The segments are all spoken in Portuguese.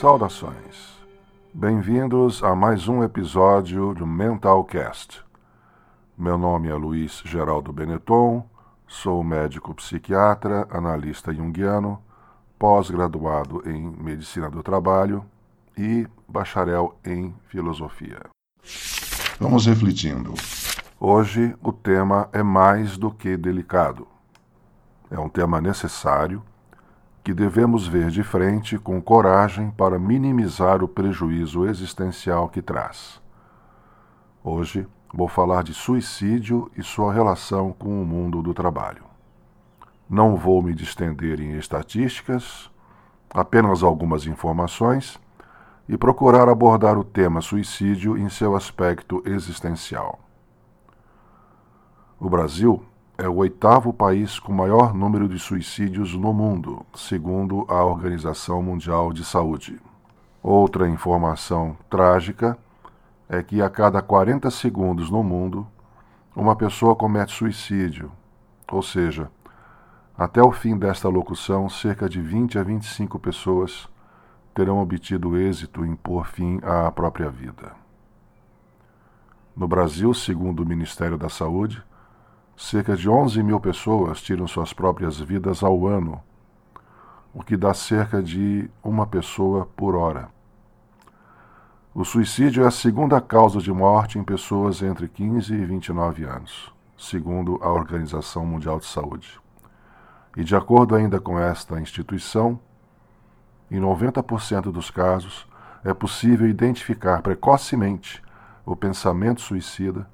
Saudações. Bem-vindos a mais um episódio do Mentalcast. Meu nome é Luiz Geraldo Benetton, sou médico psiquiatra, analista junguiano, pós-graduado em Medicina do Trabalho e bacharel em Filosofia. Vamos refletindo. Hoje o tema é mais do que delicado. É um tema necessário que devemos ver de frente com coragem para minimizar o prejuízo existencial que traz. Hoje vou falar de suicídio e sua relação com o mundo do trabalho. Não vou me distender em estatísticas, apenas algumas informações e procurar abordar o tema suicídio em seu aspecto existencial. O Brasil é o oitavo país com maior número de suicídios no mundo, segundo a Organização Mundial de Saúde. Outra informação trágica é que a cada 40 segundos no mundo, uma pessoa comete suicídio, ou seja, até o fim desta locução, cerca de 20 a 25 pessoas terão obtido êxito em pôr fim à própria vida. No Brasil, segundo o Ministério da Saúde, Cerca de 11 mil pessoas tiram suas próprias vidas ao ano, o que dá cerca de uma pessoa por hora. O suicídio é a segunda causa de morte em pessoas entre 15 e 29 anos, segundo a Organização Mundial de Saúde. E de acordo ainda com esta instituição, em 90% dos casos é possível identificar precocemente o pensamento suicida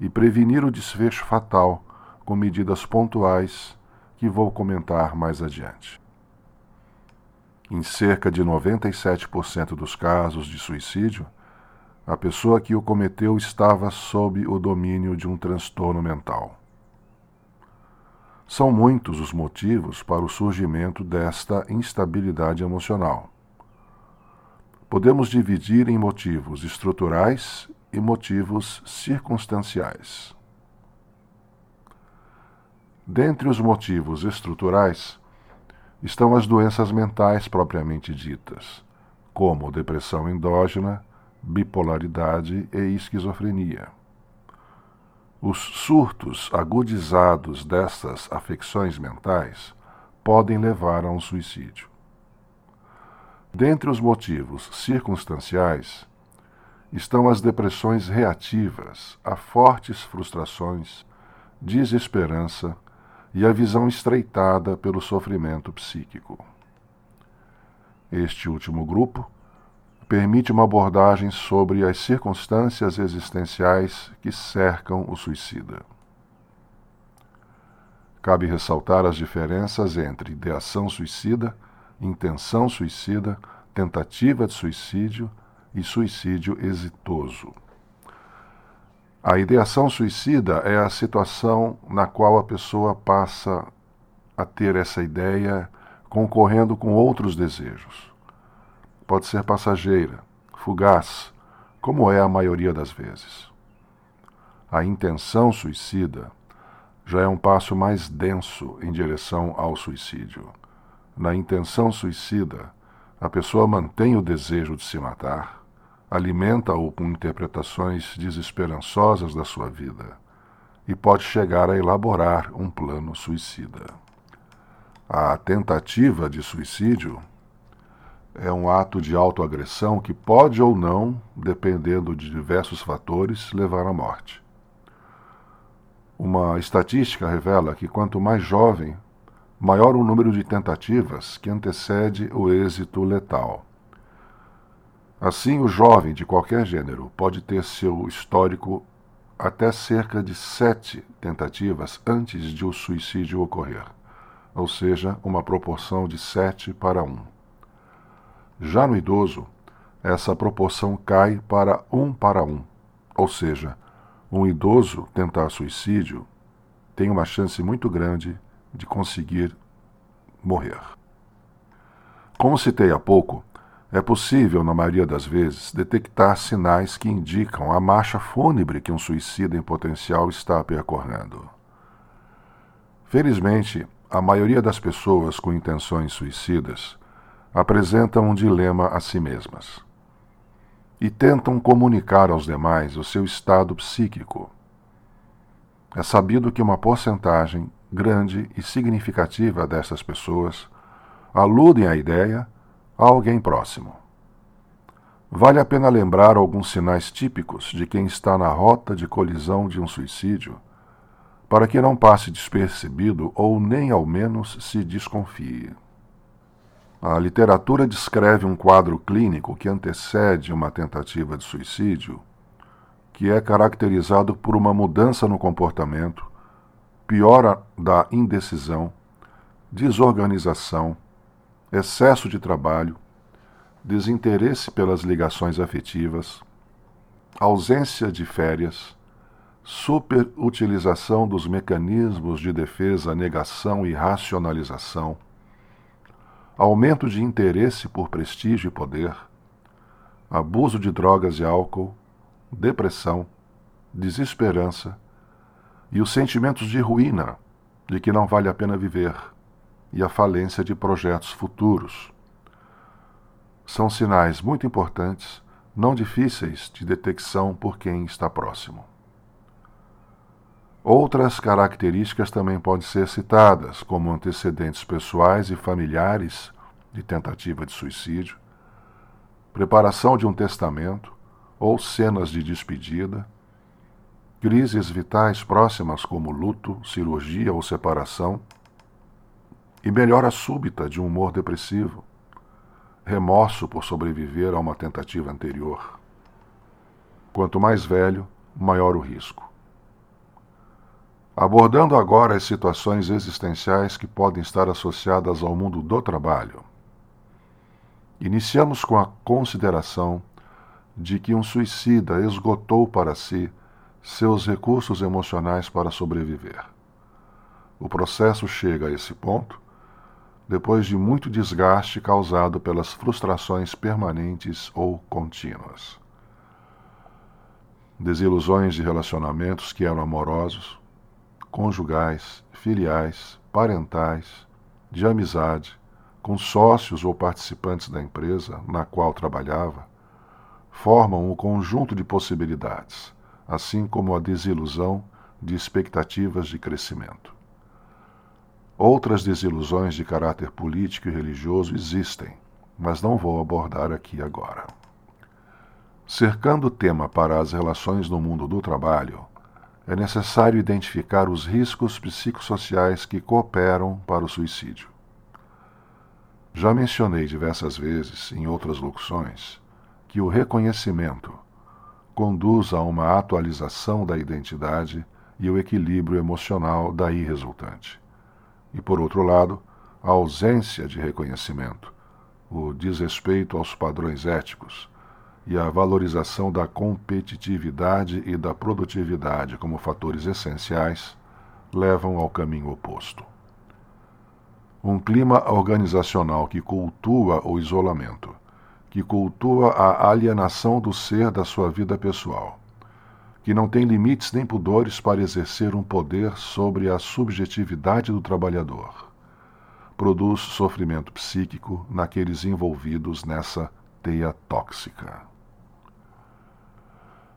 e prevenir o desfecho fatal com medidas pontuais que vou comentar mais adiante. Em cerca de 97% dos casos de suicídio, a pessoa que o cometeu estava sob o domínio de um transtorno mental. São muitos os motivos para o surgimento desta instabilidade emocional. Podemos dividir em motivos estruturais e motivos circunstanciais. Dentre os motivos estruturais estão as doenças mentais propriamente ditas, como depressão endógena, bipolaridade e esquizofrenia. Os surtos agudizados dessas afecções mentais podem levar a um suicídio. Dentre os motivos circunstanciais estão as depressões reativas a fortes frustrações, desesperança e a visão estreitada pelo sofrimento psíquico. Este último grupo permite uma abordagem sobre as circunstâncias existenciais que cercam o suicida. Cabe ressaltar as diferenças entre ideação suicida, intenção suicida, tentativa de suicídio e suicídio exitoso. A ideação suicida é a situação na qual a pessoa passa a ter essa ideia concorrendo com outros desejos. Pode ser passageira, fugaz, como é a maioria das vezes. A intenção suicida já é um passo mais denso em direção ao suicídio. Na intenção suicida, a pessoa mantém o desejo de se matar, alimenta-o com interpretações desesperançosas da sua vida e pode chegar a elaborar um plano suicida. A tentativa de suicídio é um ato de autoagressão que pode ou não, dependendo de diversos fatores, levar à morte. Uma estatística revela que quanto mais jovem, maior o número de tentativas que antecede o êxito letal. Assim, o jovem de qualquer gênero pode ter seu histórico até cerca de sete tentativas antes de o suicídio ocorrer, ou seja, uma proporção de sete para um. Já no idoso, essa proporção cai para um para um, ou seja, um idoso tentar suicídio tem uma chance muito grande de conseguir morrer. Como citei há pouco, é possível, na maioria das vezes, detectar sinais que indicam a marcha fúnebre que um suicida em potencial está percorrendo. Felizmente, a maioria das pessoas com intenções suicidas apresentam um dilema a si mesmas e tentam comunicar aos demais o seu estado psíquico. É sabido que uma porcentagem grande e significativa dessas pessoas aludem à ideia a alguém próximo. Vale a pena lembrar alguns sinais típicos de quem está na rota de colisão de um suicídio, para que não passe despercebido ou nem ao menos se desconfie. A literatura descreve um quadro clínico que antecede uma tentativa de suicídio, que é caracterizado por uma mudança no comportamento, piora da indecisão, desorganização, excesso de trabalho, desinteresse pelas ligações afetivas, ausência de férias, superutilização dos mecanismos de defesa, negação e racionalização, aumento de interesse por prestígio e poder, abuso de drogas e álcool, depressão, desesperança e os sentimentos de ruína, de que não vale a pena viver, e a falência de projetos futuros são sinais muito importantes, não difíceis de detecção por quem está próximo. Outras características também podem ser citadas, como antecedentes pessoais e familiares de tentativa de suicídio, preparação de um testamento ou cenas de despedida, crises vitais próximas como luto, cirurgia ou separação, e melhora súbita de um humor depressivo remorso por sobreviver a uma tentativa anterior. Quanto mais velho, maior o risco. Abordando agora as situações existenciais que podem estar associadas ao mundo do trabalho. Iniciamos com a consideração de que um suicida esgotou para si seus recursos emocionais para sobreviver. O processo chega a esse ponto depois de muito desgaste causado pelas frustrações permanentes ou contínuas. Desilusões de relacionamentos que eram amorosos, conjugais, filiais, parentais, de amizade, com sócios ou participantes da empresa na qual trabalhava, formam um conjunto de possibilidades, assim como a desilusão de expectativas de crescimento. Outras desilusões de caráter político e religioso existem, mas não vou abordar aqui agora. Cercando o tema para as relações no mundo do trabalho, é necessário identificar os riscos psicossociais que cooperam para o suicídio. Já mencionei diversas vezes, em outras locuções, que o reconhecimento conduz a uma atualização da identidade e o equilíbrio emocional daí resultante e, por outro lado, a ausência de reconhecimento, o desrespeito aos padrões éticos e a valorização da competitividade e da produtividade como fatores essenciais levam ao caminho oposto. Um clima organizacional que cultua o isolamento, que cultua a alienação do ser da sua vida pessoal que não tem limites nem pudores para exercer um poder sobre a subjetividade do trabalhador. Produz sofrimento psíquico naqueles envolvidos nessa teia tóxica.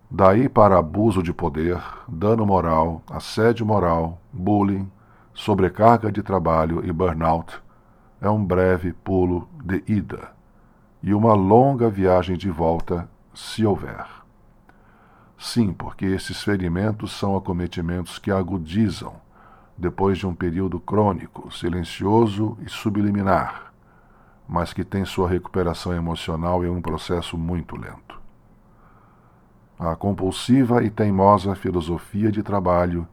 Daí para abuso de poder, dano moral, assédio moral, bullying, sobrecarga de trabalho e burnout, é um breve pulo de ida e uma longa viagem de volta, se houver. Sim, porque esses ferimentos são acometimentos que agudizam depois de um período crônico, silencioso e subliminar, mas que tem sua recuperação emocional em um processo muito lento. A compulsiva e teimosa filosofia de trabalho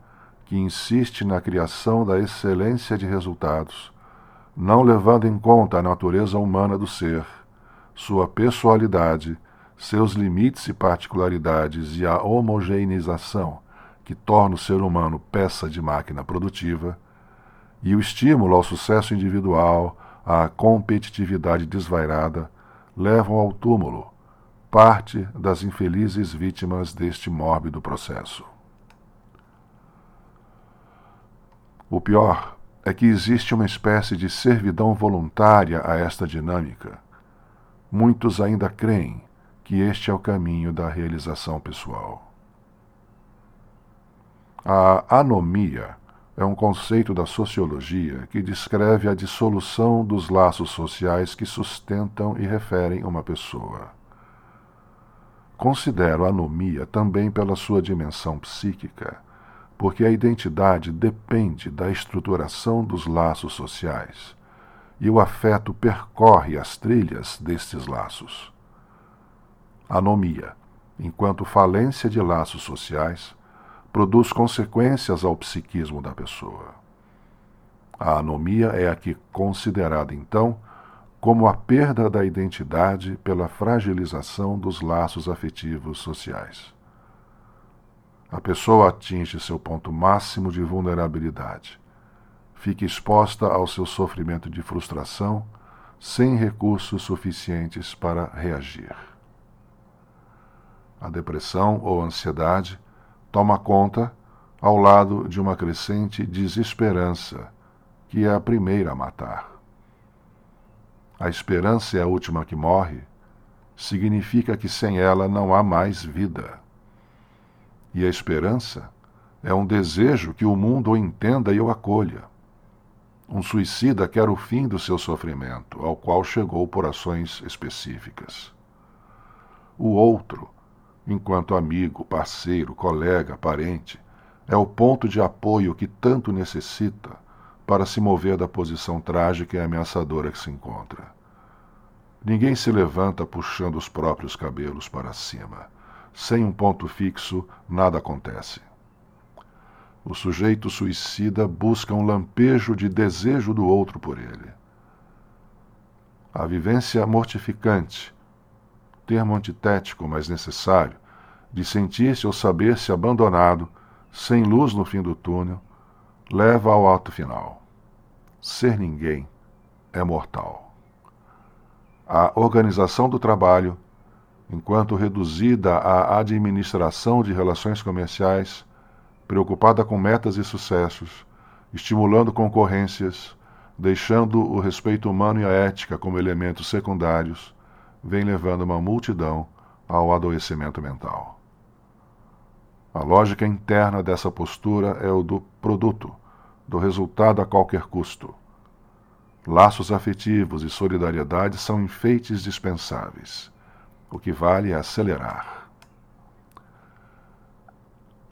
que insiste na criação da excelência de resultados, não levando em conta a natureza humana do ser, sua pessoalidade seus limites e particularidades e a homogeneização que torna o ser humano peça de máquina produtiva, e o estímulo ao sucesso individual, à competitividade desvairada, levam ao túmulo parte das infelizes vítimas deste mórbido processo. O pior é que existe uma espécie de servidão voluntária a esta dinâmica muitos ainda creem que este é o caminho da realização pessoal. A anomia é um conceito da sociologia que descreve a dissolução dos laços sociais que sustentam e referem uma pessoa. Considero a anomia também pela sua dimensão psíquica, porque a identidade depende da estruturação dos laços sociais e o afeto percorre as trilhas destes laços. Anomia, enquanto falência de laços sociais, produz consequências ao psiquismo da pessoa. A anomia é aqui considerada, então, como a perda da identidade pela fragilização dos laços afetivos sociais. A pessoa atinge seu ponto máximo de vulnerabilidade. Fica exposta ao seu sofrimento de frustração, sem recursos suficientes para reagir. A depressão ou ansiedade toma conta ao lado de uma crescente desesperança, que é a primeira a matar. A esperança é a última que morre, significa que sem ela não há mais vida. E a esperança é um desejo que o mundo o entenda e o acolha. Um suicida quer o fim do seu sofrimento, ao qual chegou por ações específicas. O outro enquanto amigo, parceiro, colega, parente, é o ponto de apoio que tanto necessita para se mover da posição trágica e ameaçadora que se encontra. Ninguém se levanta puxando os próprios cabelos para cima. Sem um ponto fixo, nada acontece. O sujeito suicida busca um lampejo de desejo do outro por ele. A vivência mortificante termo antitético, mas necessário, de sentir-se ou saber-se abandonado, sem luz no fim do túnel, leva ao ato final. Ser ninguém é mortal. A organização do trabalho, enquanto reduzida à administração de relações comerciais, preocupada com metas e sucessos, estimulando concorrências, deixando o respeito humano e a ética como elementos secundários, vem levando uma multidão ao adoecimento mental. A lógica interna dessa postura é o do produto, do resultado a qualquer custo. Laços afetivos e solidariedade são enfeites dispensáveis. O que vale é acelerar.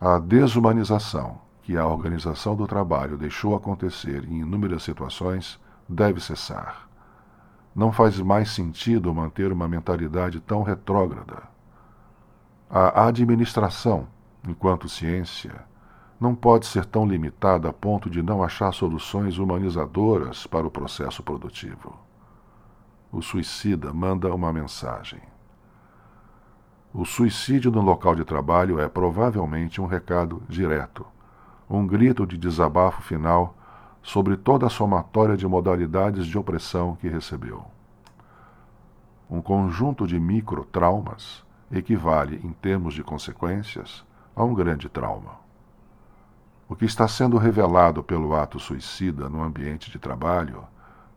A desumanização que a organização do trabalho deixou acontecer em inúmeras situações deve cessar não faz mais sentido manter uma mentalidade tão retrógrada. A administração, enquanto ciência, não pode ser tão limitada a ponto de não achar soluções humanizadoras para o processo produtivo. O suicida manda uma mensagem. O suicídio no local de trabalho é provavelmente um recado direto, um grito de desabafo final sobre toda a somatória de modalidades de opressão que recebeu. Um conjunto de microtraumas equivale, em termos de consequências, a um grande trauma. O que está sendo revelado pelo ato suicida no ambiente de trabalho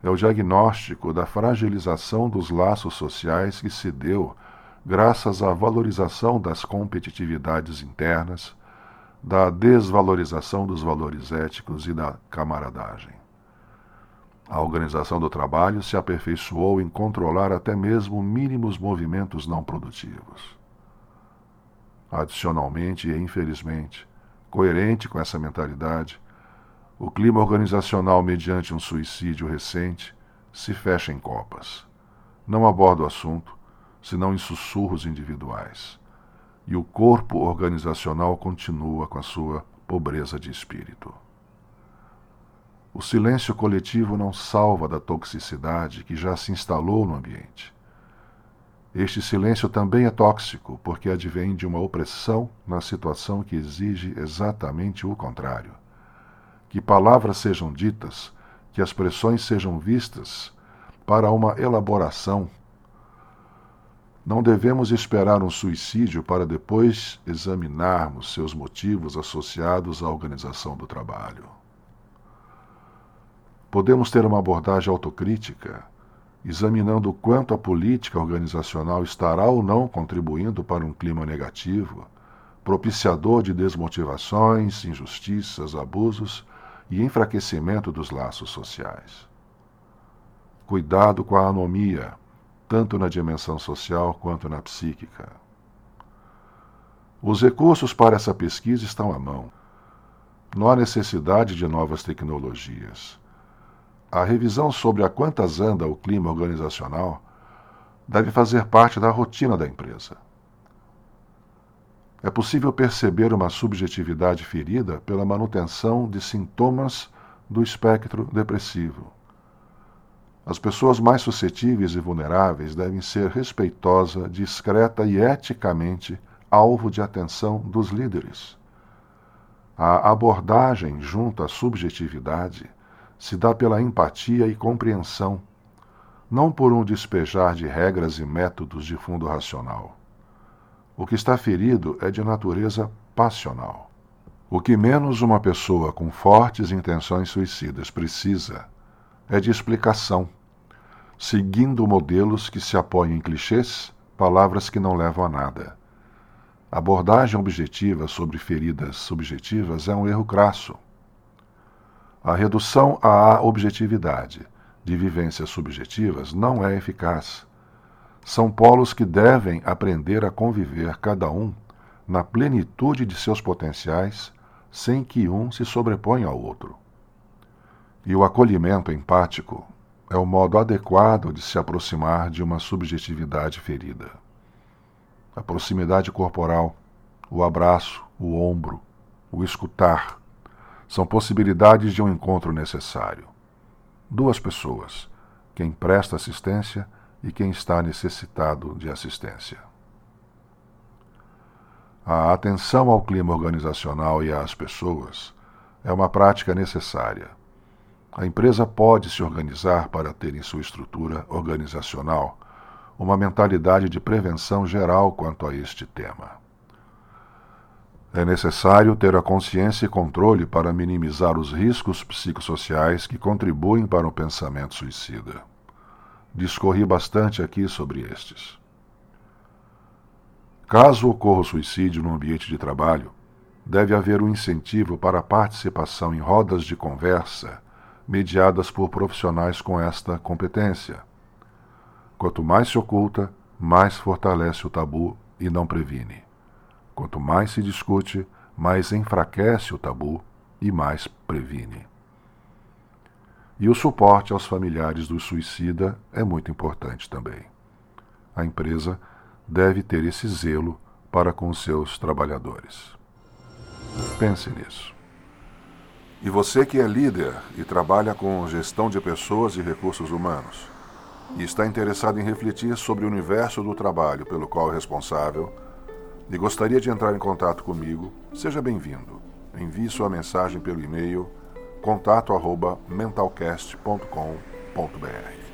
é o diagnóstico da fragilização dos laços sociais que se deu graças à valorização das competitividades internas da desvalorização dos valores éticos e da camaradagem. A organização do trabalho se aperfeiçoou em controlar até mesmo mínimos movimentos não produtivos. Adicionalmente e infelizmente, coerente com essa mentalidade, o clima organizacional mediante um suicídio recente se fecha em copas. Não aborda o assunto, senão em sussurros individuais e o corpo organizacional continua com a sua pobreza de espírito. O silêncio coletivo não salva da toxicidade que já se instalou no ambiente. Este silêncio também é tóxico porque advém de uma opressão na situação que exige exatamente o contrário. Que palavras sejam ditas, que as pressões sejam vistas para uma elaboração não devemos esperar um suicídio para depois examinarmos seus motivos associados à organização do trabalho. Podemos ter uma abordagem autocrítica examinando quanto a política organizacional estará ou não contribuindo para um clima negativo, propiciador de desmotivações, injustiças, abusos e enfraquecimento dos laços sociais. Cuidado com a anomia, tanto na dimensão social quanto na psíquica. Os recursos para essa pesquisa estão à mão. Não há necessidade de novas tecnologias a revisão sobre a quantas anda o clima organizacional deve fazer parte da rotina da empresa. É possível perceber uma subjetividade ferida pela manutenção de sintomas do espectro depressivo. As pessoas mais suscetíveis e vulneráveis devem ser respeitosa, discreta e eticamente alvo de atenção dos líderes. A abordagem junto à subjetividade se dá pela empatia e compreensão, não por um despejar de regras e métodos de fundo racional. O que está ferido é de natureza passional. O que menos uma pessoa com fortes intenções suicidas precisa é de explicação, seguindo modelos que se apoiam em clichês, palavras que não levam a nada. abordagem objetiva sobre feridas subjetivas é um erro crasso a redução à objetividade de vivências subjetivas não é eficaz. São polos que devem aprender a conviver cada um na plenitude de seus potenciais, sem que um se sobreponha ao outro. E o acolhimento empático é o modo adequado de se aproximar de uma subjetividade ferida. A proximidade corporal, o abraço, o ombro, o escutar, são possibilidades de um encontro necessário. Duas pessoas, quem presta assistência e quem está necessitado de assistência. A atenção ao clima organizacional e às pessoas é uma prática necessária. A empresa pode se organizar para ter em sua estrutura organizacional uma mentalidade de prevenção geral quanto a este tema. É necessário ter a consciência e controle para minimizar os riscos psicossociais que contribuem para o pensamento suicida. Discorri bastante aqui sobre estes. Caso ocorra o suicídio no ambiente de trabalho, deve haver um incentivo para a participação em rodas de conversa mediadas por profissionais com esta competência. Quanto mais se oculta, mais fortalece o tabu e não previne. Quanto mais se discute, mais enfraquece o tabu e mais previne. E o suporte aos familiares do suicida é muito importante também. A empresa deve ter esse zelo para com seus trabalhadores. Pense nisso. E você que é líder e trabalha com gestão de pessoas e recursos humanos, e está interessado em refletir sobre o universo do trabalho pelo qual é responsável, e gostaria de entrar em contato comigo, seja bem-vindo. Envie sua mensagem pelo e-mail contato@mentalcast.com.br.